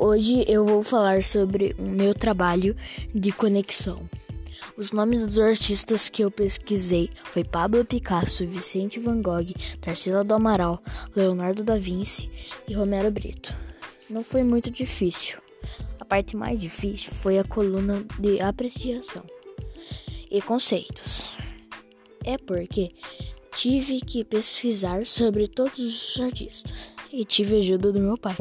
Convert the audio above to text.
Hoje eu vou falar sobre o meu trabalho de conexão. Os nomes dos artistas que eu pesquisei foi Pablo Picasso, Vicente Van Gogh, Tarsila do Amaral, Leonardo da Vinci e Romero Brito. Não foi muito difícil. A parte mais difícil foi a coluna de apreciação e conceitos. É porque tive que pesquisar sobre todos os artistas e tive a ajuda do meu pai.